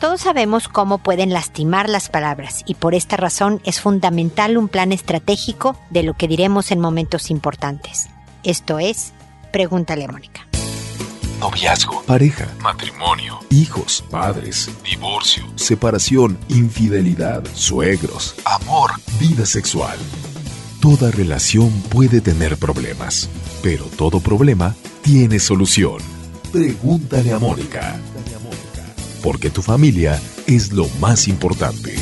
Todos sabemos cómo pueden lastimar las palabras y por esta razón es fundamental un plan estratégico de lo que diremos en momentos importantes. Esto es, pregúntale a Mónica. Noviazgo, pareja, matrimonio, hijos, padres, divorcio, separación, infidelidad, suegros, amor, vida sexual. Toda relación puede tener problemas, pero todo problema tiene solución. Pregúntale a Mónica porque tu familia es lo más importante.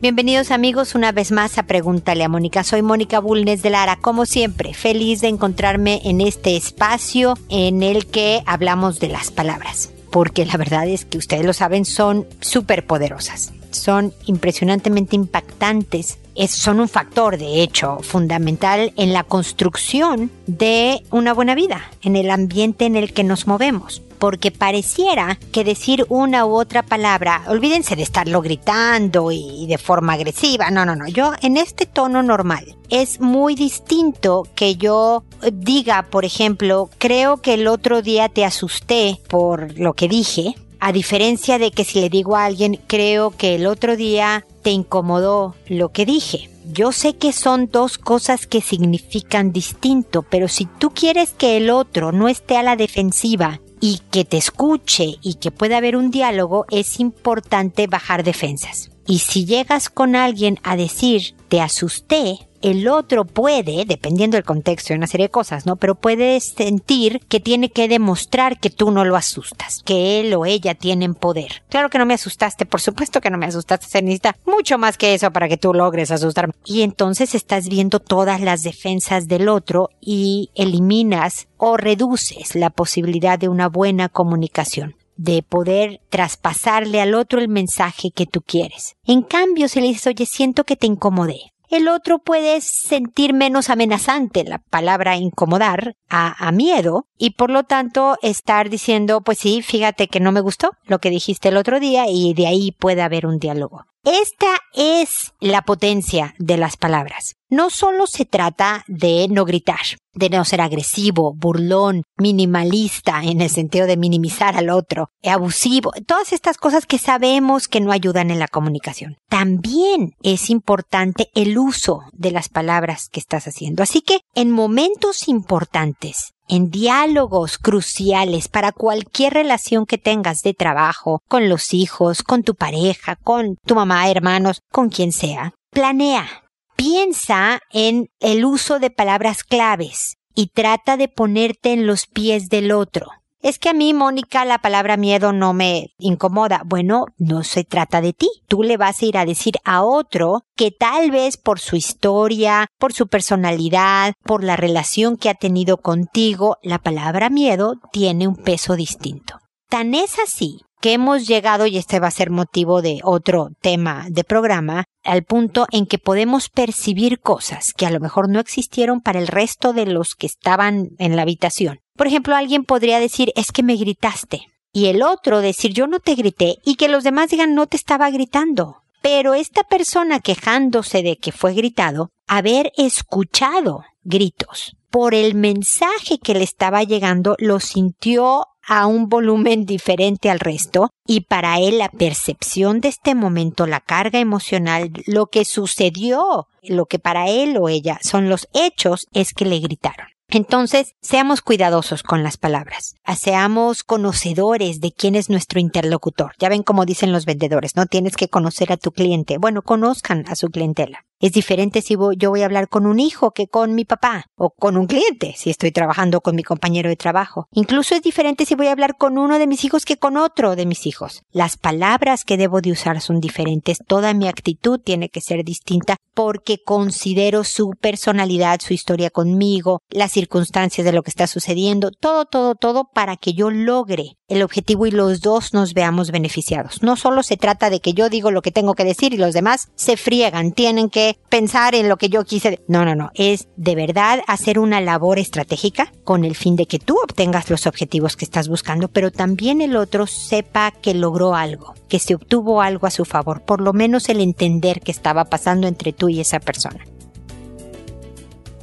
Bienvenidos amigos una vez más a Pregúntale a Mónica. Soy Mónica Bulnes de Lara, como siempre, feliz de encontrarme en este espacio en el que hablamos de las palabras, porque la verdad es que ustedes lo saben, son súper poderosas son impresionantemente impactantes. Es, son un factor, de hecho, fundamental en la construcción de una buena vida, en el ambiente en el que nos movemos porque pareciera que decir una u otra palabra, olvídense de estarlo gritando y de forma agresiva, no, no, no, yo en este tono normal es muy distinto que yo diga, por ejemplo, creo que el otro día te asusté por lo que dije, a diferencia de que si le digo a alguien, creo que el otro día te incomodó lo que dije. Yo sé que son dos cosas que significan distinto, pero si tú quieres que el otro no esté a la defensiva y que te escuche y que pueda haber un diálogo, es importante bajar defensas. Y si llegas con alguien a decir, te asusté, el otro puede, dependiendo del contexto y una serie de cosas, ¿no? Pero puede sentir que tiene que demostrar que tú no lo asustas, que él o ella tienen poder. Claro que no me asustaste, por supuesto que no me asustaste, se necesita mucho más que eso para que tú logres asustarme. Y entonces estás viendo todas las defensas del otro y eliminas o reduces la posibilidad de una buena comunicación de poder traspasarle al otro el mensaje que tú quieres. En cambio, si le dices, oye, siento que te incomodé, el otro puede sentir menos amenazante la palabra incomodar a, a, miedo y por lo tanto estar diciendo, pues sí, fíjate que no me gustó lo que dijiste el otro día y de ahí puede haber un diálogo. Esta es la potencia de las palabras. No solo se trata de no gritar, de no ser agresivo, burlón, minimalista en el sentido de minimizar al otro, abusivo, todas estas cosas que sabemos que no ayudan en la comunicación. También es importante el uso de las palabras que estás haciendo. Así que en momentos importantes, en diálogos cruciales para cualquier relación que tengas de trabajo, con los hijos, con tu pareja, con tu mamá, hermanos, con quien sea. Planea. Piensa en el uso de palabras claves y trata de ponerte en los pies del otro. Es que a mí, Mónica, la palabra miedo no me incomoda. Bueno, no se trata de ti. Tú le vas a ir a decir a otro que tal vez por su historia, por su personalidad, por la relación que ha tenido contigo, la palabra miedo tiene un peso distinto. Tan es así que hemos llegado, y este va a ser motivo de otro tema de programa, al punto en que podemos percibir cosas que a lo mejor no existieron para el resto de los que estaban en la habitación. Por ejemplo, alguien podría decir, es que me gritaste. Y el otro decir, yo no te grité. Y que los demás digan, no te estaba gritando. Pero esta persona quejándose de que fue gritado, haber escuchado gritos por el mensaje que le estaba llegando, lo sintió a un volumen diferente al resto y para él la percepción de este momento, la carga emocional, lo que sucedió, lo que para él o ella son los hechos es que le gritaron. Entonces, seamos cuidadosos con las palabras. Seamos conocedores de quién es nuestro interlocutor. Ya ven como dicen los vendedores, no tienes que conocer a tu cliente. Bueno, conozcan a su clientela. Es diferente si yo voy a hablar con un hijo que con mi papá o con un cliente si estoy trabajando con mi compañero de trabajo. Incluso es diferente si voy a hablar con uno de mis hijos que con otro de mis hijos. Las palabras que debo de usar son diferentes. Toda mi actitud tiene que ser distinta porque considero su personalidad, su historia conmigo, las circunstancias de lo que está sucediendo, todo, todo, todo para que yo logre el objetivo y los dos nos veamos beneficiados. No solo se trata de que yo digo lo que tengo que decir y los demás se friegan, tienen que pensar en lo que yo quise. No, no, no. Es de verdad hacer una labor estratégica con el fin de que tú obtengas los objetivos que estás buscando, pero también el otro sepa que logró algo, que se obtuvo algo a su favor, por lo menos el entender que estaba pasando entre tú y esa persona.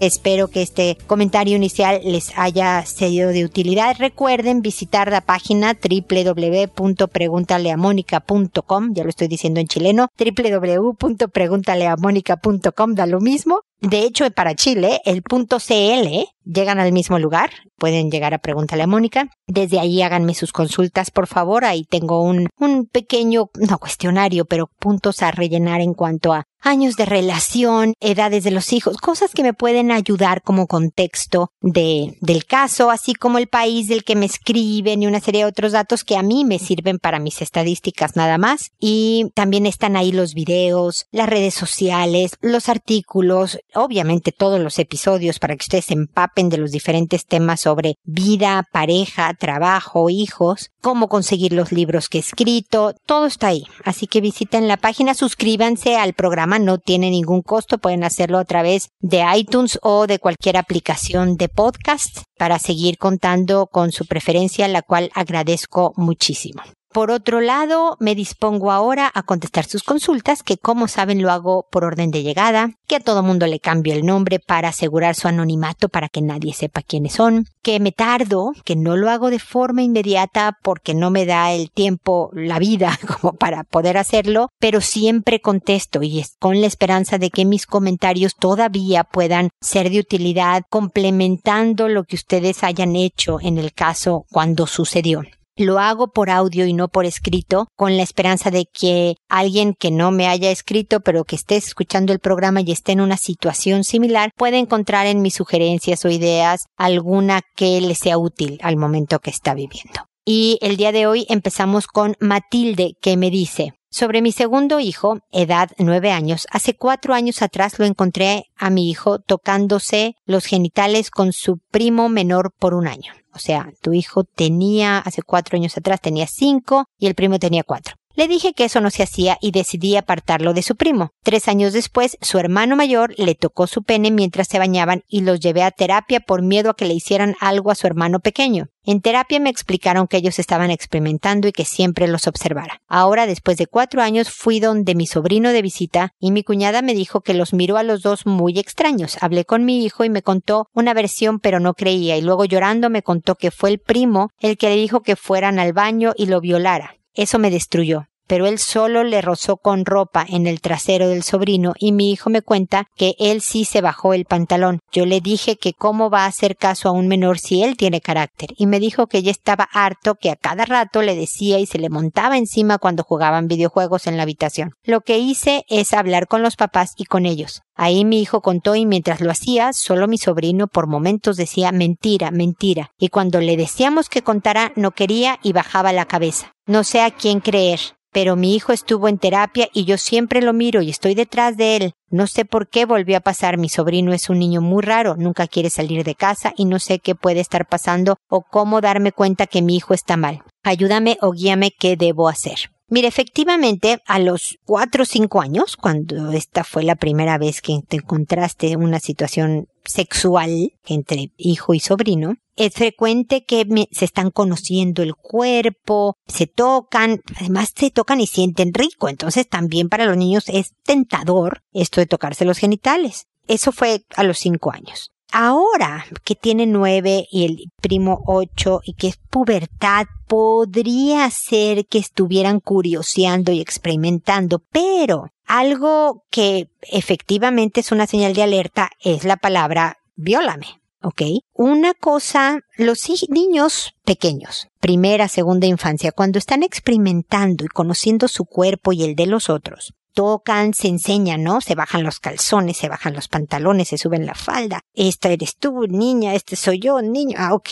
Espero que este comentario inicial les haya sido de utilidad. Recuerden visitar la página www.preguntaleamónica.com, ya lo estoy diciendo en chileno, www.preguntaleamónica.com, da lo mismo. De hecho, para Chile, el punto CL llegan al mismo lugar. Pueden llegar a Pregúntale a Mónica. Desde ahí háganme sus consultas, por favor. Ahí tengo un, un pequeño, no cuestionario, pero puntos a rellenar en cuanto a años de relación, edades de los hijos, cosas que me pueden ayudar como contexto de, del caso, así como el país del que me escriben y una serie de otros datos que a mí me sirven para mis estadísticas nada más. Y también están ahí los videos, las redes sociales, los artículos, obviamente todos los episodios para que ustedes se empapen de los diferentes temas sobre vida, pareja, trabajo, hijos, cómo conseguir los libros que he escrito, todo está ahí. Así que visiten la página, suscríbanse al programa, no tiene ningún costo, pueden hacerlo a través de iTunes o de cualquier aplicación de podcast para seguir contando con su preferencia, la cual agradezco muchísimo. Por otro lado, me dispongo ahora a contestar sus consultas, que como saben lo hago por orden de llegada, que a todo mundo le cambio el nombre para asegurar su anonimato para que nadie sepa quiénes son, que me tardo, que no lo hago de forma inmediata porque no me da el tiempo, la vida como para poder hacerlo, pero siempre contesto y es con la esperanza de que mis comentarios todavía puedan ser de utilidad complementando lo que ustedes hayan hecho en el caso cuando sucedió. Lo hago por audio y no por escrito, con la esperanza de que alguien que no me haya escrito, pero que esté escuchando el programa y esté en una situación similar, pueda encontrar en mis sugerencias o ideas alguna que le sea útil al momento que está viviendo. Y el día de hoy empezamos con Matilde, que me dice, sobre mi segundo hijo, edad nueve años, hace cuatro años atrás lo encontré a mi hijo tocándose los genitales con su primo menor por un año. O sea, tu hijo tenía, hace cuatro años atrás tenía cinco y el primo tenía cuatro. Le dije que eso no se hacía y decidí apartarlo de su primo. Tres años después, su hermano mayor le tocó su pene mientras se bañaban y los llevé a terapia por miedo a que le hicieran algo a su hermano pequeño. En terapia me explicaron que ellos estaban experimentando y que siempre los observara. Ahora, después de cuatro años, fui donde mi sobrino de visita y mi cuñada me dijo que los miró a los dos muy extraños. Hablé con mi hijo y me contó una versión pero no creía y luego llorando me contó que fue el primo el que le dijo que fueran al baño y lo violara. Eso me destruyó pero él solo le rozó con ropa en el trasero del sobrino y mi hijo me cuenta que él sí se bajó el pantalón. Yo le dije que cómo va a hacer caso a un menor si él tiene carácter y me dijo que ya estaba harto que a cada rato le decía y se le montaba encima cuando jugaban videojuegos en la habitación. Lo que hice es hablar con los papás y con ellos. Ahí mi hijo contó y mientras lo hacía, solo mi sobrino por momentos decía mentira, mentira, y cuando le decíamos que contara no quería y bajaba la cabeza. No sé a quién creer pero mi hijo estuvo en terapia y yo siempre lo miro y estoy detrás de él. No sé por qué volvió a pasar. Mi sobrino es un niño muy raro, nunca quiere salir de casa y no sé qué puede estar pasando o cómo darme cuenta que mi hijo está mal. Ayúdame o guíame qué debo hacer. Mire, efectivamente, a los cuatro o cinco años, cuando esta fue la primera vez que te encontraste una situación sexual entre hijo y sobrino, es frecuente que se están conociendo el cuerpo, se tocan, además se tocan y sienten rico, entonces también para los niños es tentador esto de tocarse los genitales. Eso fue a los cinco años. Ahora que tiene nueve y el primo ocho y que es pubertad, podría ser que estuvieran curioseando y experimentando, pero algo que efectivamente es una señal de alerta es la palabra viólame. ¿ok? Una cosa, los niños pequeños, primera, segunda infancia, cuando están experimentando y conociendo su cuerpo y el de los otros, tocan, se enseñan, ¿no? Se bajan los calzones, se bajan los pantalones, se suben la falda. Esta eres tú, niña, este soy yo, niño, ah, ok.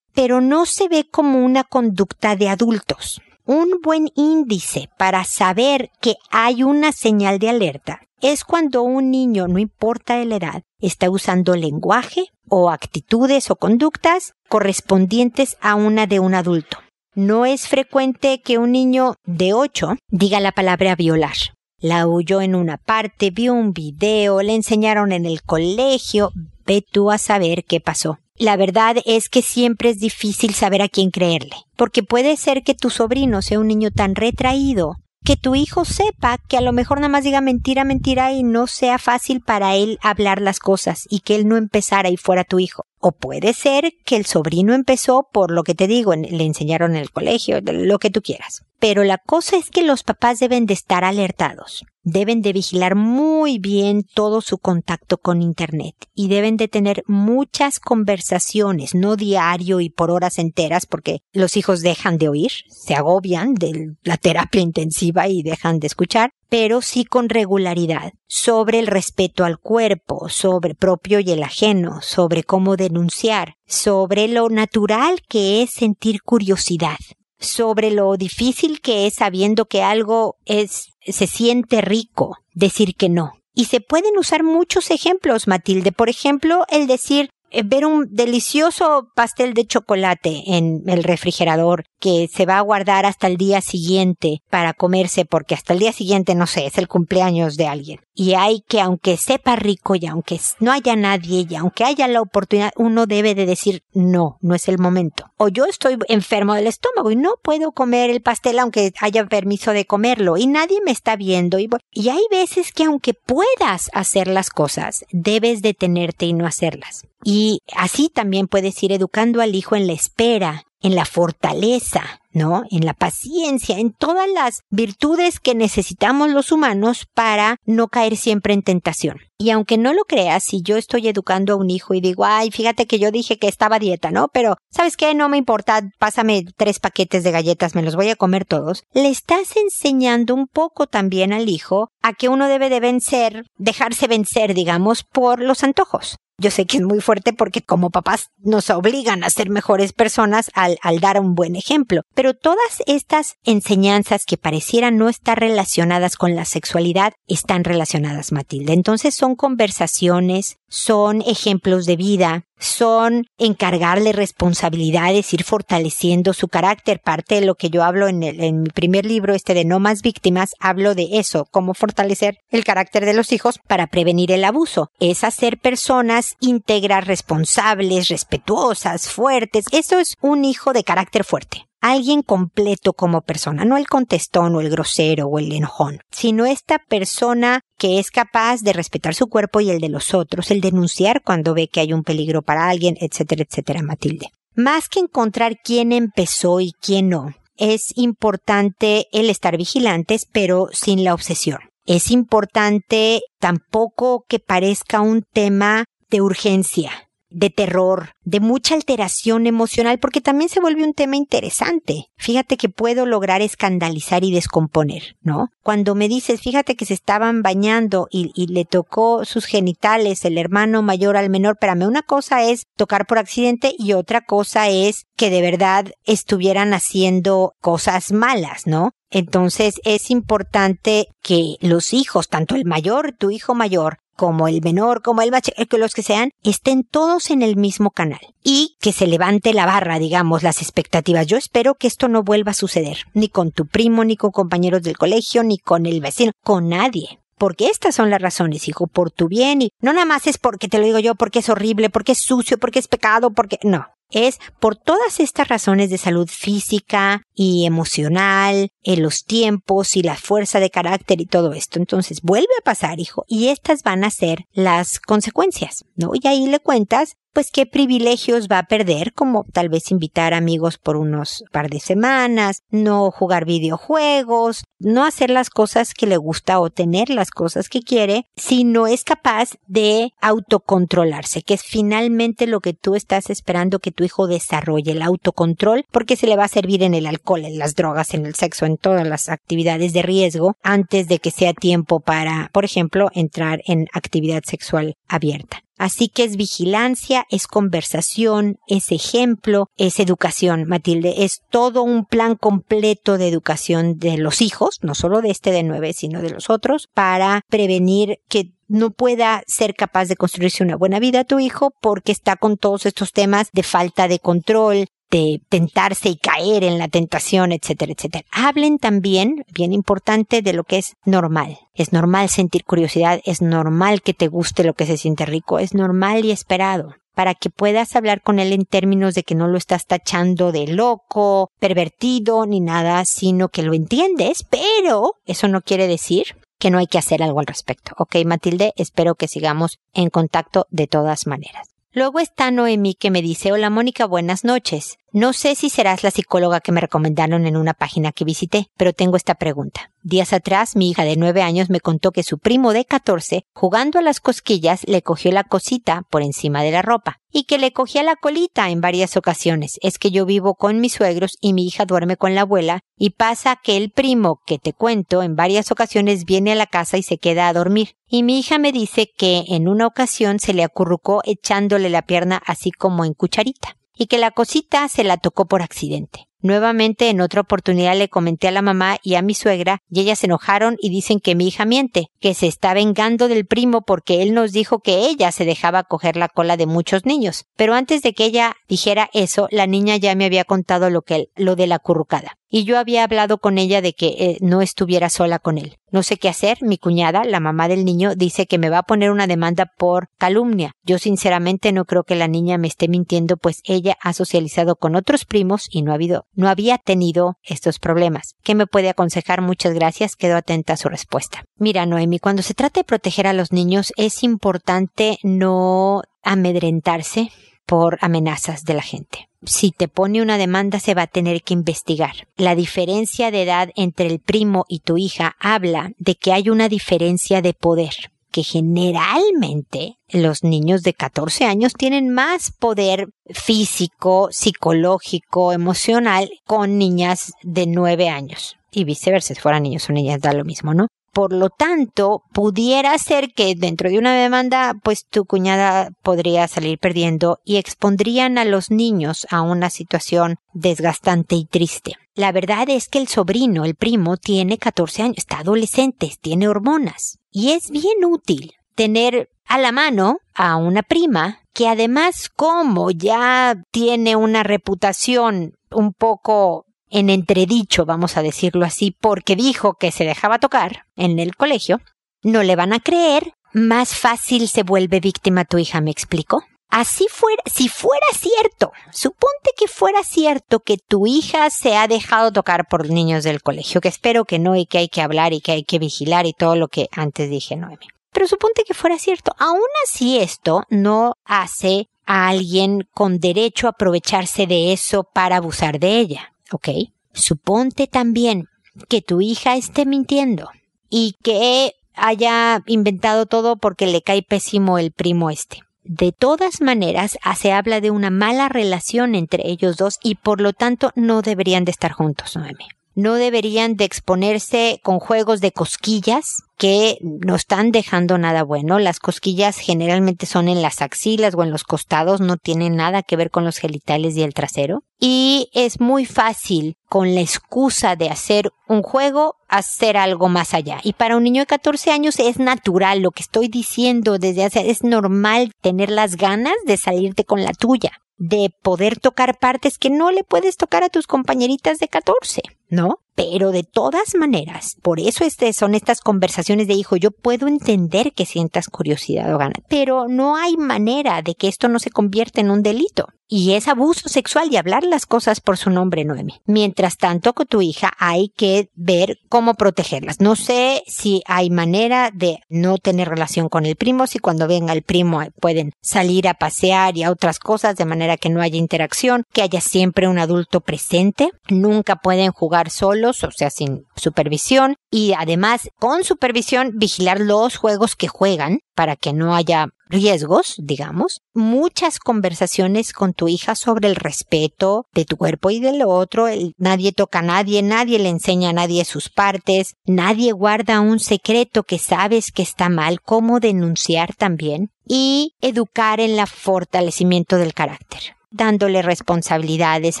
Pero no se ve como una conducta de adultos. Un buen índice para saber que hay una señal de alerta es cuando un niño, no importa la edad, está usando lenguaje o actitudes o conductas correspondientes a una de un adulto. No es frecuente que un niño de 8 diga la palabra violar la huyó en una parte, vio un video, le enseñaron en el colegio, ve tú a saber qué pasó. La verdad es que siempre es difícil saber a quién creerle, porque puede ser que tu sobrino sea un niño tan retraído que tu hijo sepa que a lo mejor nada más diga mentira, mentira y no sea fácil para él hablar las cosas y que él no empezara y fuera tu hijo. O puede ser que el sobrino empezó por lo que te digo, le enseñaron en el colegio, lo que tú quieras. Pero la cosa es que los papás deben de estar alertados, deben de vigilar muy bien todo su contacto con Internet y deben de tener muchas conversaciones, no diario y por horas enteras, porque los hijos dejan de oír, se agobian de la terapia intensiva y dejan de escuchar, pero sí con regularidad, sobre el respeto al cuerpo, sobre propio y el ajeno, sobre cómo denunciar, sobre lo natural que es sentir curiosidad, sobre lo difícil que es sabiendo que algo es, se siente rico, decir que no. Y se pueden usar muchos ejemplos, Matilde. Por ejemplo, el decir, eh, ver un delicioso pastel de chocolate en el refrigerador que se va a guardar hasta el día siguiente para comerse porque hasta el día siguiente, no sé, es el cumpleaños de alguien. Y hay que, aunque sepa rico y aunque no haya nadie y aunque haya la oportunidad, uno debe de decir no, no es el momento. O yo estoy enfermo del estómago y no puedo comer el pastel aunque haya permiso de comerlo y nadie me está viendo. Y, y hay veces que aunque puedas hacer las cosas, debes detenerte y no hacerlas. Y así también puedes ir educando al hijo en la espera, en la fortaleza, ¿no? En la paciencia, en todas las virtudes que necesitamos los humanos para no caer siempre en tentación. Y aunque no lo creas, si yo estoy educando a un hijo y digo, ay, fíjate que yo dije que estaba dieta, ¿no? Pero, ¿sabes qué? No me importa, pásame tres paquetes de galletas, me los voy a comer todos. Le estás enseñando un poco también al hijo a que uno debe de vencer, dejarse vencer, digamos, por los antojos. Yo sé que es muy fuerte porque como papás nos obligan a ser mejores personas al, al, dar un buen ejemplo. Pero todas estas enseñanzas que parecieran no estar relacionadas con la sexualidad están relacionadas, Matilde. Entonces son conversaciones, son ejemplos de vida, son encargarle responsabilidades, ir fortaleciendo su carácter. Parte de lo que yo hablo en, el, en mi primer libro, este de No más víctimas, hablo de eso, cómo fortalecer el carácter de los hijos para prevenir el abuso. Es hacer personas íntegras, responsables, respetuosas, fuertes. Eso es un hijo de carácter fuerte alguien completo como persona, no el contestón o el grosero o el enojón, sino esta persona que es capaz de respetar su cuerpo y el de los otros, el denunciar cuando ve que hay un peligro para alguien, etcétera, etcétera, Matilde. Más que encontrar quién empezó y quién no, es importante el estar vigilantes, pero sin la obsesión. Es importante tampoco que parezca un tema de urgencia, de terror, de mucha alteración emocional, porque también se vuelve un tema interesante. Fíjate que puedo lograr escandalizar y descomponer, ¿no? Cuando me dices, fíjate que se estaban bañando y, le tocó sus genitales el hermano mayor al menor, espérame, una cosa es tocar por accidente y otra cosa es que de verdad estuvieran haciendo cosas malas, ¿no? Entonces es importante que los hijos, tanto el mayor, tu hijo mayor, como el menor, como el macho, que los que sean, estén todos en el mismo canal y que se levante la barra, digamos, las expectativas. Yo espero que esto no vuelva a suceder, ni con tu primo, ni con compañeros del colegio, ni con el vecino, con nadie. Porque estas son las razones, hijo, por tu bien y no nada más es porque te lo digo yo, porque es horrible, porque es sucio, porque es pecado, porque no es por todas estas razones de salud física y emocional, en los tiempos y la fuerza de carácter y todo esto. Entonces vuelve a pasar, hijo, y estas van a ser las consecuencias, ¿no? Y ahí le cuentas pues qué privilegios va a perder, como tal vez invitar amigos por unos par de semanas, no jugar videojuegos, no hacer las cosas que le gusta o tener las cosas que quiere, si no es capaz de autocontrolarse, que es finalmente lo que tú estás esperando que tu hijo desarrolle, el autocontrol, porque se le va a servir en el alcohol, en las drogas, en el sexo, en todas las actividades de riesgo, antes de que sea tiempo para, por ejemplo, entrar en actividad sexual abierta. Así que es vigilancia, es conversación, es ejemplo, es educación, Matilde. Es todo un plan completo de educación de los hijos, no solo de este de nueve, sino de los otros, para prevenir que no pueda ser capaz de construirse una buena vida tu hijo porque está con todos estos temas de falta de control, de tentarse y caer en la tentación, etcétera, etcétera. Hablen también, bien importante, de lo que es normal. Es normal sentir curiosidad, es normal que te guste lo que se siente rico, es normal y esperado para que puedas hablar con él en términos de que no lo estás tachando de loco, pervertido, ni nada, sino que lo entiendes, pero eso no quiere decir que no hay que hacer algo al respecto. Ok, Matilde, espero que sigamos en contacto de todas maneras. Luego está Noemí que me dice, hola Mónica, buenas noches. No sé si serás la psicóloga que me recomendaron en una página que visité, pero tengo esta pregunta. Días atrás, mi hija de nueve años me contó que su primo de catorce, jugando a las cosquillas, le cogió la cosita por encima de la ropa y que le cogía la colita en varias ocasiones. Es que yo vivo con mis suegros y mi hija duerme con la abuela y pasa que el primo que te cuento en varias ocasiones viene a la casa y se queda a dormir. Y mi hija me dice que en una ocasión se le acurrucó echándole la pierna así como en cucharita y que la cosita se la tocó por accidente. Nuevamente en otra oportunidad le comenté a la mamá y a mi suegra y ellas se enojaron y dicen que mi hija miente, que se está vengando del primo porque él nos dijo que ella se dejaba coger la cola de muchos niños. Pero antes de que ella dijera eso, la niña ya me había contado lo que lo de la currucada y yo había hablado con ella de que eh, no estuviera sola con él. No sé qué hacer, mi cuñada, la mamá del niño, dice que me va a poner una demanda por calumnia. Yo sinceramente no creo que la niña me esté mintiendo, pues ella ha socializado con otros primos y no ha habido, no había tenido estos problemas. ¿Qué me puede aconsejar? Muchas gracias, quedo atenta a su respuesta. Mira, Noemi, cuando se trata de proteger a los niños es importante no amedrentarse por amenazas de la gente si te pone una demanda se va a tener que investigar. La diferencia de edad entre el primo y tu hija habla de que hay una diferencia de poder generalmente los niños de 14 años tienen más poder físico, psicológico, emocional con niñas de 9 años. Y viceversa, si fueran niños o niñas da lo mismo, ¿no? Por lo tanto, pudiera ser que dentro de una demanda, pues tu cuñada podría salir perdiendo y expondrían a los niños a una situación desgastante y triste. La verdad es que el sobrino, el primo, tiene 14 años, está adolescente, tiene hormonas. Y es bien útil tener a la mano a una prima que además como ya tiene una reputación un poco en entredicho, vamos a decirlo así, porque dijo que se dejaba tocar en el colegio, no le van a creer, más fácil se vuelve víctima tu hija, ¿me explico? Así fuera, si fuera cierto, suponte que fuera cierto que tu hija se ha dejado tocar por niños del colegio, que espero que no y que hay que hablar y que hay que vigilar y todo lo que antes dije, Noemi. Pero suponte que fuera cierto. Aún así esto no hace a alguien con derecho a aprovecharse de eso para abusar de ella. ¿ok? Suponte también que tu hija esté mintiendo y que haya inventado todo porque le cae pésimo el primo este. De todas maneras, se habla de una mala relación entre ellos dos y por lo tanto no deberían de estar juntos, Noemi no deberían de exponerse con juegos de cosquillas que no están dejando nada bueno. Las cosquillas generalmente son en las axilas o en los costados, no tienen nada que ver con los genitales y el trasero. Y es muy fácil, con la excusa de hacer un juego, hacer algo más allá. Y para un niño de 14 años es natural, lo que estoy diciendo desde hace, es normal tener las ganas de salirte con la tuya de poder tocar partes que no le puedes tocar a tus compañeritas de 14, ¿no? Pero de todas maneras, por eso este, son estas conversaciones de hijo, yo puedo entender que sientas curiosidad o ganas, pero no hay manera de que esto no se convierta en un delito. Y es abuso sexual y hablar las cosas por su nombre, Noemi. Mientras tanto, con tu hija hay que ver cómo protegerlas. No sé si hay manera de no tener relación con el primo, si cuando venga el primo pueden salir a pasear y a otras cosas de manera que no haya interacción, que haya siempre un adulto presente. Nunca pueden jugar solos, o sea, sin supervisión. Y además, con supervisión, vigilar los juegos que juegan para que no haya riesgos, digamos, muchas conversaciones con tu hija sobre el respeto de tu cuerpo y del otro, nadie toca a nadie, nadie le enseña a nadie sus partes, nadie guarda un secreto que sabes que está mal, cómo denunciar también, y educar en el fortalecimiento del carácter dándole responsabilidades,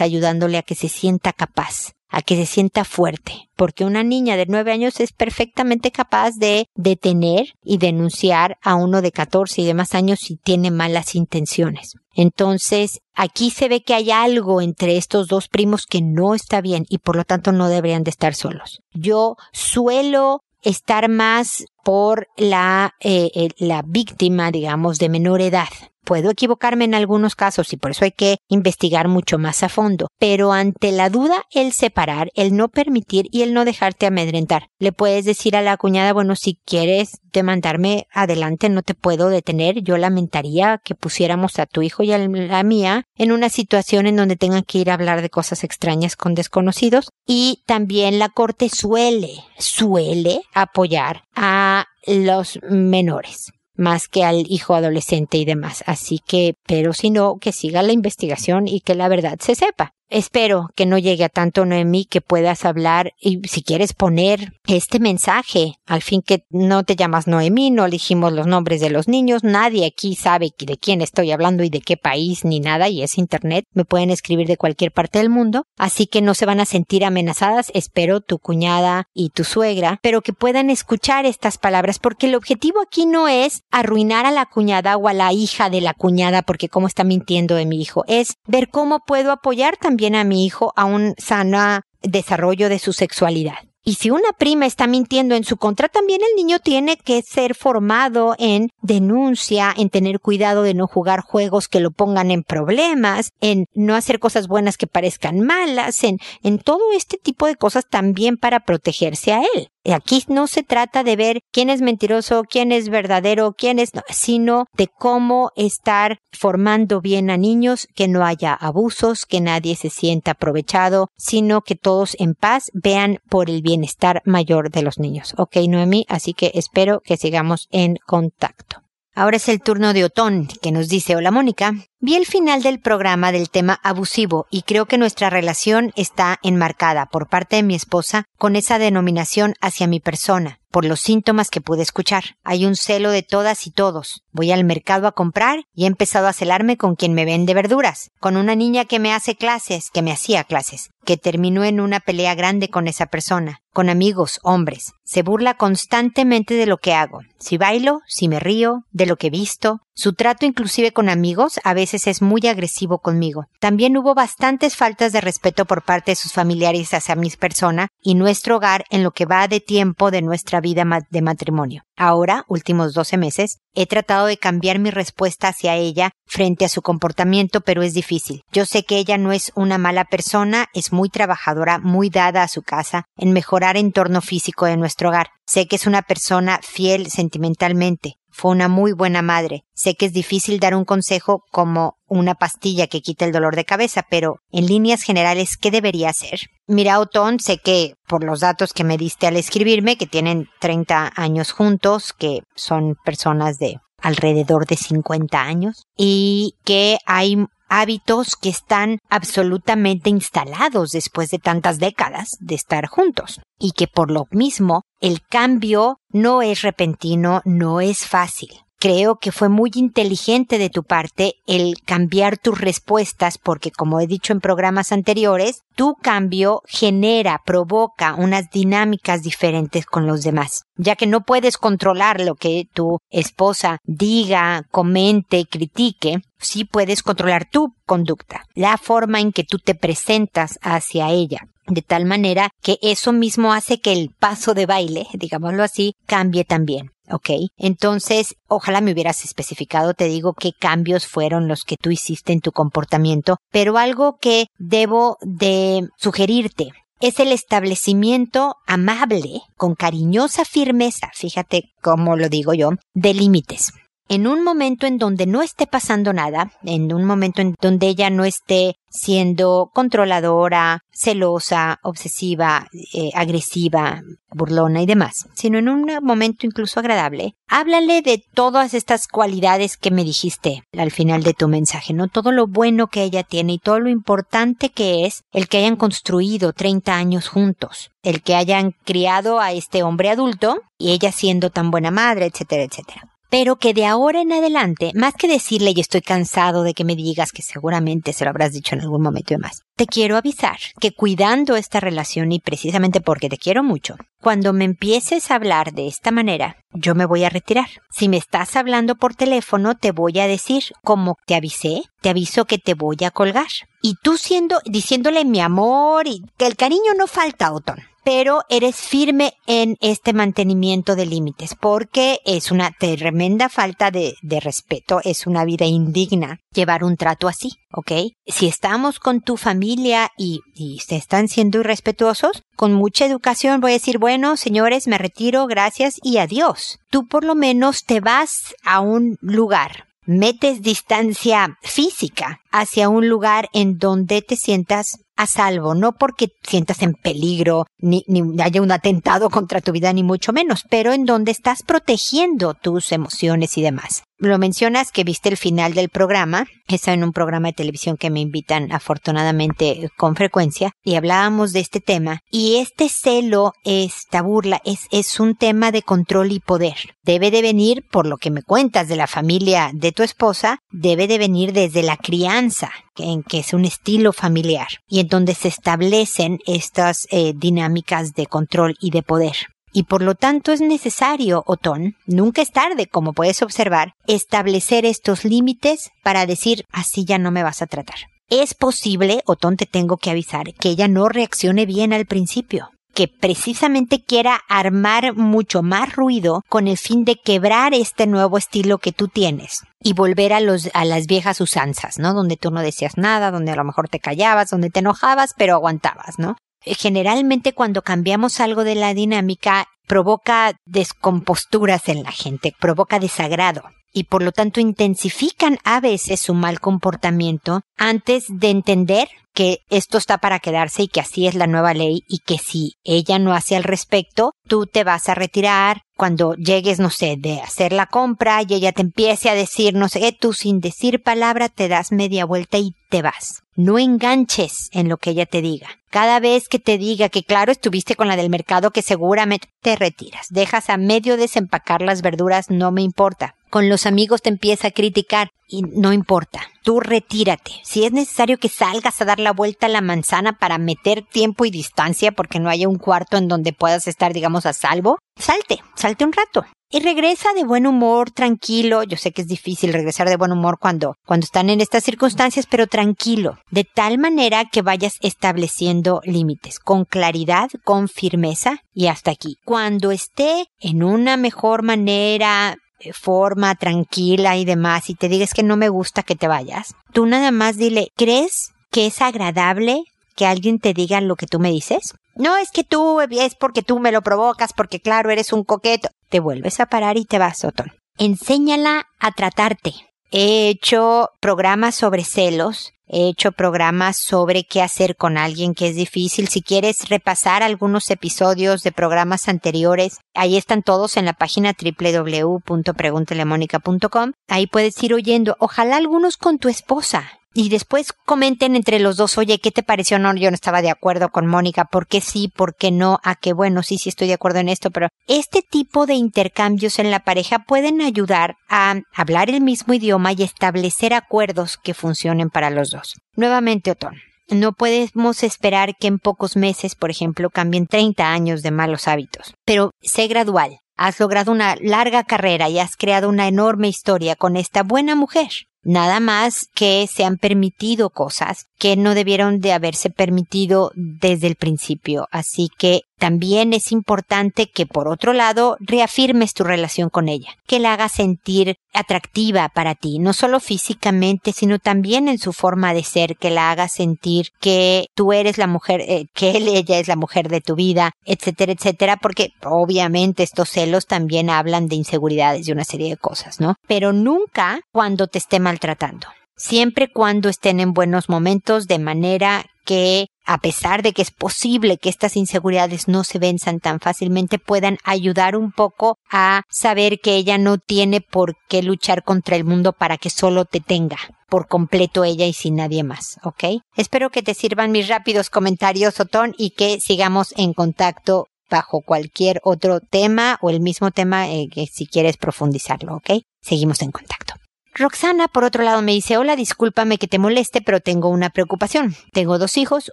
ayudándole a que se sienta capaz a que se sienta fuerte, porque una niña de nueve años es perfectamente capaz de detener y denunciar a uno de catorce y demás años si tiene malas intenciones. Entonces, aquí se ve que hay algo entre estos dos primos que no está bien y por lo tanto no deberían de estar solos. Yo suelo estar más por la, eh, eh, la víctima, digamos, de menor edad. Puedo equivocarme en algunos casos y por eso hay que investigar mucho más a fondo. Pero ante la duda, el separar, el no permitir y el no dejarte amedrentar. Le puedes decir a la cuñada, bueno, si quieres demandarme adelante, no te puedo detener. Yo lamentaría que pusiéramos a tu hijo y a la mía en una situación en donde tengan que ir a hablar de cosas extrañas con desconocidos. Y también la corte suele, suele apoyar a los menores más que al hijo adolescente y demás. Así que, pero si no, que siga la investigación y que la verdad se sepa. Espero que no llegue a tanto Noemí que puedas hablar y si quieres poner este mensaje, al fin que no te llamas Noemí, no elegimos los nombres de los niños, nadie aquí sabe de quién estoy hablando y de qué país ni nada y es internet, me pueden escribir de cualquier parte del mundo, así que no se van a sentir amenazadas, espero tu cuñada y tu suegra, pero que puedan escuchar estas palabras porque el objetivo aquí no es arruinar a la cuñada o a la hija de la cuñada porque cómo está mintiendo de mi hijo, es ver cómo puedo apoyar también a mi hijo a un sano desarrollo de su sexualidad. Y si una prima está mintiendo en su contra, también el niño tiene que ser formado en denuncia, en tener cuidado de no jugar juegos que lo pongan en problemas, en no hacer cosas buenas que parezcan malas, en, en todo este tipo de cosas también para protegerse a él. Aquí no se trata de ver quién es mentiroso, quién es verdadero, quién es, no, sino de cómo estar formando bien a niños, que no haya abusos, que nadie se sienta aprovechado, sino que todos en paz vean por el bienestar mayor de los niños. Ok, Noemí, así que espero que sigamos en contacto. Ahora es el turno de Otón, que nos dice, hola Mónica, vi el final del programa del tema abusivo y creo que nuestra relación está enmarcada por parte de mi esposa con esa denominación hacia mi persona, por los síntomas que pude escuchar. Hay un celo de todas y todos. Voy al mercado a comprar y he empezado a celarme con quien me vende verduras, con una niña que me hace clases, que me hacía clases, que terminó en una pelea grande con esa persona, con amigos, hombres. Se burla constantemente de lo que hago, si bailo, si me río, de lo que visto. Su trato inclusive con amigos a veces es muy agresivo conmigo. También hubo bastantes faltas de respeto por parte de sus familiares hacia mi persona y nuestro hogar en lo que va de tiempo de nuestra vida de matrimonio. Ahora, últimos 12 meses, he tratado de cambiar mi respuesta hacia ella frente a su comportamiento, pero es difícil. Yo sé que ella no es una mala persona, es muy trabajadora, muy dada a su casa, en mejorar el entorno físico de nuestro hogar. Sé que es una persona fiel sentimentalmente. Fue una muy buena madre. Sé que es difícil dar un consejo como una pastilla que quita el dolor de cabeza, pero en líneas generales, ¿qué debería hacer? Mira, Otón, sé que por los datos que me diste al escribirme, que tienen 30 años juntos, que son personas de alrededor de 50 años, y que hay hábitos que están absolutamente instalados después de tantas décadas de estar juntos y que por lo mismo el cambio no es repentino, no es fácil. Creo que fue muy inteligente de tu parte el cambiar tus respuestas porque, como he dicho en programas anteriores, tu cambio genera, provoca unas dinámicas diferentes con los demás, ya que no puedes controlar lo que tu esposa diga, comente, critique, sí puedes controlar tu conducta, la forma en que tú te presentas hacia ella de tal manera que eso mismo hace que el paso de baile, digámoslo así, cambie también. ¿ok? Entonces, ojalá me hubieras especificado, te digo, qué cambios fueron los que tú hiciste en tu comportamiento, pero algo que debo de sugerirte es el establecimiento amable, con cariñosa firmeza, fíjate cómo lo digo yo, de límites en un momento en donde no esté pasando nada, en un momento en donde ella no esté siendo controladora, celosa, obsesiva, eh, agresiva, burlona y demás, sino en un momento incluso agradable, háblale de todas estas cualidades que me dijiste al final de tu mensaje, ¿no? Todo lo bueno que ella tiene y todo lo importante que es el que hayan construido 30 años juntos, el que hayan criado a este hombre adulto y ella siendo tan buena madre, etcétera, etcétera. Pero que de ahora en adelante, más que decirle y estoy cansado de que me digas que seguramente se lo habrás dicho en algún momento y más, te quiero avisar que cuidando esta relación y precisamente porque te quiero mucho, cuando me empieces a hablar de esta manera, yo me voy a retirar. Si me estás hablando por teléfono, te voy a decir, como te avisé, te aviso que te voy a colgar. Y tú siendo, diciéndole mi amor y que el cariño no falta, Otón pero eres firme en este mantenimiento de límites, porque es una tremenda falta de, respeto, es una vida indigna llevar un trato así, ¿ok? Si estamos con tu familia y, y se están siendo irrespetuosos, con mucha educación voy a decir, bueno, señores, me retiro, gracias y adiós. Tú por lo menos te vas a un lugar metes distancia física hacia un lugar en donde te sientas a salvo, no porque sientas en peligro, ni, ni haya un atentado contra tu vida, ni mucho menos, pero en donde estás protegiendo tus emociones y demás. Lo mencionas que viste el final del programa, es en un programa de televisión que me invitan afortunadamente con frecuencia, y hablábamos de este tema, y este celo, esta burla, es, es un tema de control y poder. Debe de venir, por lo que me cuentas de la familia de tu esposa, debe de venir desde la crianza, en que es un estilo familiar, y en donde se establecen estas eh, dinámicas de control y de poder. Y por lo tanto es necesario, Otón, nunca es tarde, como puedes observar, establecer estos límites para decir así ya no me vas a tratar. Es posible, Otón te tengo que avisar, que ella no reaccione bien al principio que precisamente quiera armar mucho más ruido con el fin de quebrar este nuevo estilo que tú tienes y volver a los a las viejas usanzas, ¿no? Donde tú no decías nada, donde a lo mejor te callabas, donde te enojabas, pero aguantabas, ¿no? Eh, generalmente cuando cambiamos algo de la dinámica provoca descomposturas en la gente, provoca desagrado y por lo tanto intensifican a veces su mal comportamiento antes de entender que esto está para quedarse y que así es la nueva ley y que si ella no hace al respecto, tú te vas a retirar cuando llegues, no sé, de hacer la compra y ella te empiece a decir, no sé, tú sin decir palabra te das media vuelta y te vas. No enganches en lo que ella te diga. Cada vez que te diga que claro estuviste con la del mercado que seguramente te retiras. Dejas a medio desempacar las verduras, no me importa con los amigos te empieza a criticar y no importa, tú retírate. Si es necesario que salgas a dar la vuelta a la manzana para meter tiempo y distancia porque no haya un cuarto en donde puedas estar, digamos, a salvo, salte, salte un rato. Y regresa de buen humor, tranquilo. Yo sé que es difícil regresar de buen humor cuando, cuando están en estas circunstancias, pero tranquilo. De tal manera que vayas estableciendo límites, con claridad, con firmeza y hasta aquí. Cuando esté en una mejor manera, forma tranquila y demás y te digas que no me gusta que te vayas, tú nada más dile, ¿crees que es agradable que alguien te diga lo que tú me dices? No es que tú es porque tú me lo provocas, porque claro, eres un coqueto. Te vuelves a parar y te vas, Otón. Enséñala a tratarte. He hecho programas sobre celos He hecho programas sobre qué hacer con alguien que es difícil. Si quieres repasar algunos episodios de programas anteriores, ahí están todos en la página www.preguntelemónica.com. Ahí puedes ir oyendo. Ojalá algunos con tu esposa y después comenten entre los dos, oye, ¿qué te pareció? No, yo no estaba de acuerdo con Mónica, ¿por qué sí, por qué no? A qué bueno, sí, sí estoy de acuerdo en esto, pero este tipo de intercambios en la pareja pueden ayudar a hablar el mismo idioma y establecer acuerdos que funcionen para los dos. Nuevamente, Otón. No podemos esperar que en pocos meses, por ejemplo, cambien 30 años de malos hábitos, pero sé gradual. Has logrado una larga carrera y has creado una enorme historia con esta buena mujer. Nada más que se han permitido cosas que no debieron de haberse permitido desde el principio. Así que también es importante que por otro lado reafirmes tu relación con ella, que la hagas sentir atractiva para ti, no solo físicamente, sino también en su forma de ser, que la hagas sentir que tú eres la mujer, eh, que él, ella es la mujer de tu vida, etcétera, etcétera, porque obviamente estos celos también hablan de inseguridades y una serie de cosas, ¿no? Pero nunca cuando te esté maltratando siempre cuando estén en buenos momentos, de manera que, a pesar de que es posible que estas inseguridades no se venzan tan fácilmente, puedan ayudar un poco a saber que ella no tiene por qué luchar contra el mundo para que solo te tenga por completo ella y sin nadie más, ¿ok? Espero que te sirvan mis rápidos comentarios, Otón, y que sigamos en contacto bajo cualquier otro tema o el mismo tema eh, que si quieres profundizarlo, ¿ok? Seguimos en contacto. Roxana, por otro lado, me dice, hola, discúlpame que te moleste, pero tengo una preocupación. Tengo dos hijos,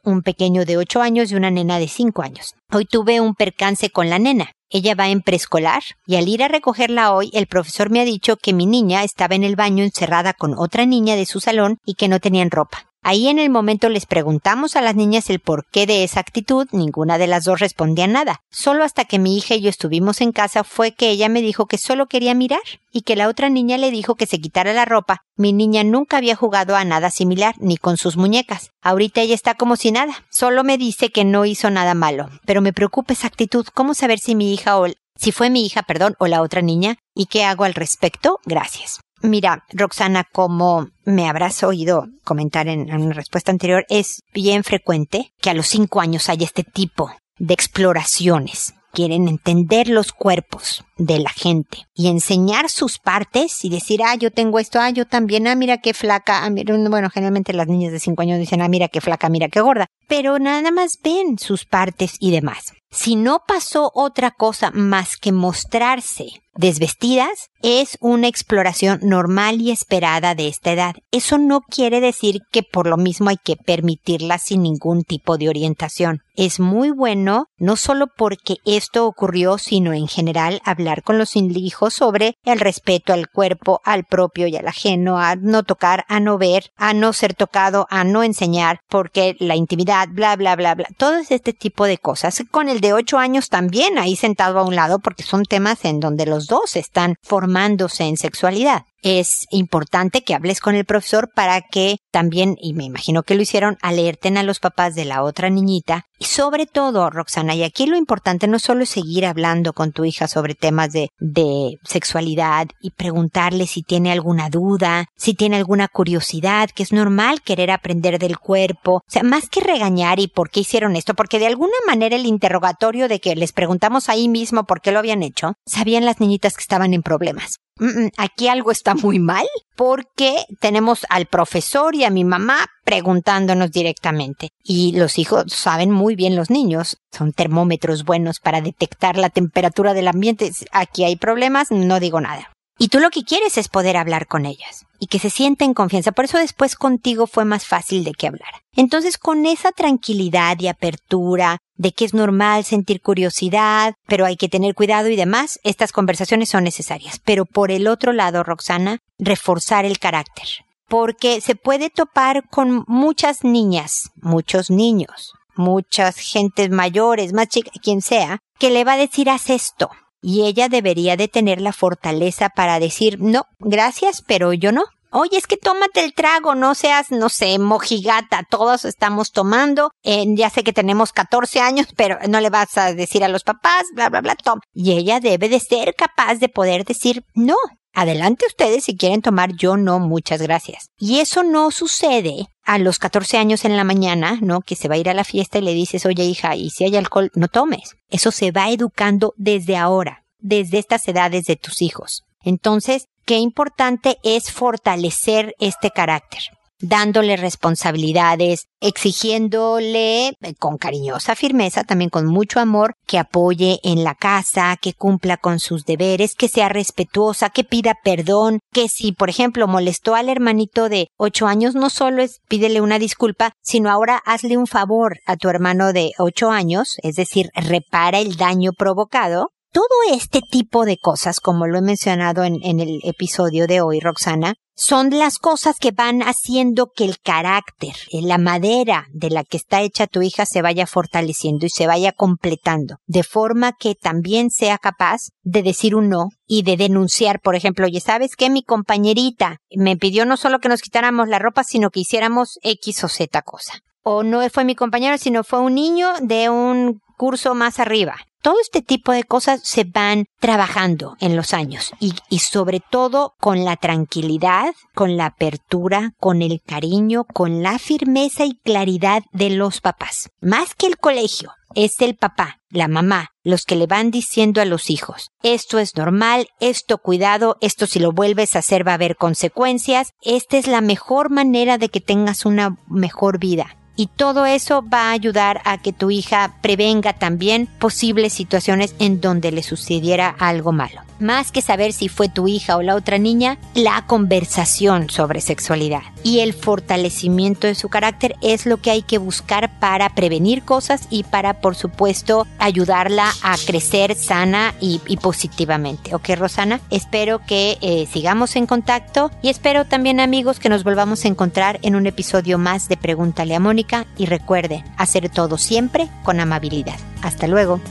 un pequeño de 8 años y una nena de 5 años. Hoy tuve un percance con la nena. Ella va en preescolar y al ir a recogerla hoy, el profesor me ha dicho que mi niña estaba en el baño encerrada con otra niña de su salón y que no tenían ropa. Ahí en el momento les preguntamos a las niñas el porqué de esa actitud, ninguna de las dos respondía nada. Solo hasta que mi hija y yo estuvimos en casa fue que ella me dijo que solo quería mirar y que la otra niña le dijo que se quitara la ropa. Mi niña nunca había jugado a nada similar, ni con sus muñecas. Ahorita ella está como si nada. Solo me dice que no hizo nada malo. Pero me preocupa esa actitud. ¿Cómo saber si mi hija o si fue mi hija, perdón, o la otra niña? ¿Y qué hago al respecto? Gracias. Mira, Roxana, como me habrás oído comentar en, una respuesta anterior, es bien frecuente que a los cinco años haya este tipo de exploraciones. Quieren entender los cuerpos de la gente y enseñar sus partes y decir, ah, yo tengo esto, ah, yo también, ah, mira qué flaca, ah, bueno, generalmente las niñas de cinco años dicen, ah, mira qué flaca, mira qué gorda, pero nada más ven sus partes y demás. Si no pasó otra cosa más que mostrarse desvestidas, es una exploración normal y esperada de esta edad. Eso no quiere decir que por lo mismo hay que permitirla sin ningún tipo de orientación. Es muy bueno, no solo porque esto ocurrió, sino en general hablar con los hijos sobre el respeto al cuerpo, al propio y al ajeno, a no tocar, a no ver, a no ser tocado, a no enseñar, porque la intimidad, bla, bla, bla, bla. Todo este tipo de cosas. Con el de ocho años también ahí sentado a un lado, porque son temas en donde los dos están formándose en sexualidad es importante que hables con el profesor para que también, y me imagino que lo hicieron, alerten a los papás de la otra niñita. Y sobre todo, Roxana, y aquí lo importante no solo es seguir hablando con tu hija sobre temas de, de sexualidad y preguntarle si tiene alguna duda, si tiene alguna curiosidad, que es normal querer aprender del cuerpo. O sea, más que regañar y por qué hicieron esto, porque de alguna manera el interrogatorio de que les preguntamos ahí mismo por qué lo habían hecho, sabían las niñitas que estaban en problemas. Mm, mm, aquí algo está muy mal porque tenemos al profesor y a mi mamá preguntándonos directamente. Y los hijos saben muy bien los niños, son termómetros buenos para detectar la temperatura del ambiente. Aquí hay problemas, no digo nada. Y tú lo que quieres es poder hablar con ellas y que se sienten confianza. Por eso después contigo fue más fácil de que hablar. Entonces con esa tranquilidad y apertura de que es normal sentir curiosidad, pero hay que tener cuidado y demás, estas conversaciones son necesarias. Pero por el otro lado, Roxana, reforzar el carácter. Porque se puede topar con muchas niñas, muchos niños, muchas gentes mayores, más chicas, quien sea, que le va a decir haz esto, y ella debería de tener la fortaleza para decir, no, gracias, pero yo no. Oye, es que tómate el trago, no seas, no sé, mojigata, todos estamos tomando, eh, ya sé que tenemos 14 años, pero no le vas a decir a los papás, bla, bla, bla, tom. Y ella debe de ser capaz de poder decir, no, adelante ustedes si quieren tomar, yo no, muchas gracias. Y eso no sucede a los 14 años en la mañana, ¿no? Que se va a ir a la fiesta y le dices, oye hija, y si hay alcohol, no tomes. Eso se va educando desde ahora, desde estas edades de tus hijos. Entonces, qué importante es fortalecer este carácter dándole responsabilidades, exigiéndole eh, con cariñosa firmeza, también con mucho amor, que apoye en la casa, que cumpla con sus deberes, que sea respetuosa, que pida perdón, que si, por ejemplo, molestó al hermanito de ocho años, no solo es pídele una disculpa, sino ahora hazle un favor a tu hermano de ocho años, es decir, repara el daño provocado, todo este tipo de cosas, como lo he mencionado en, en, el episodio de hoy, Roxana, son las cosas que van haciendo que el carácter, eh, la madera de la que está hecha tu hija se vaya fortaleciendo y se vaya completando, de forma que también sea capaz de decir un no y de denunciar, por ejemplo, oye, ¿sabes qué? Mi compañerita me pidió no solo que nos quitáramos la ropa, sino que hiciéramos X o Z cosa. O no fue mi compañero, sino fue un niño de un curso más arriba. Todo este tipo de cosas se van trabajando en los años y, sobre todo con la tranquilidad, con la apertura, con el cariño, con la firmeza y claridad de los papás. Más que el colegio, es el papá, la mamá, los que le van diciendo a los hijos, esto es normal, esto cuidado, esto si lo vuelves a hacer va a haber consecuencias, esta es la mejor manera de que tengas una mejor vida Y todo eso va a ayudar a que tu hija prevenga también posibles situaciones en donde le sucediera algo malo. Más que saber si fue tu hija o la otra niña, la conversación sobre sexualidad y el fortalecimiento de su carácter es lo que hay que buscar para prevenir cosas y para, por supuesto, ayudarla a crecer sana y, positivamente. ¿Ok, Rosana? Espero que eh, sigamos en contacto y espero también, amigos, que nos volvamos a encontrar en un episodio más de Pregúntale a Mónica y recuerden, hacer todo siempre con amabilidad. Hasta luego.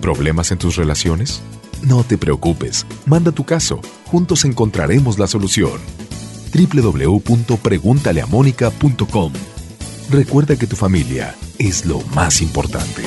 ¿Problemas en tus relaciones? No te preocupes, manda tu caso, juntos encontraremos la solución. www.preguntaleamónica.com Recuerda que tu familia es lo más importante.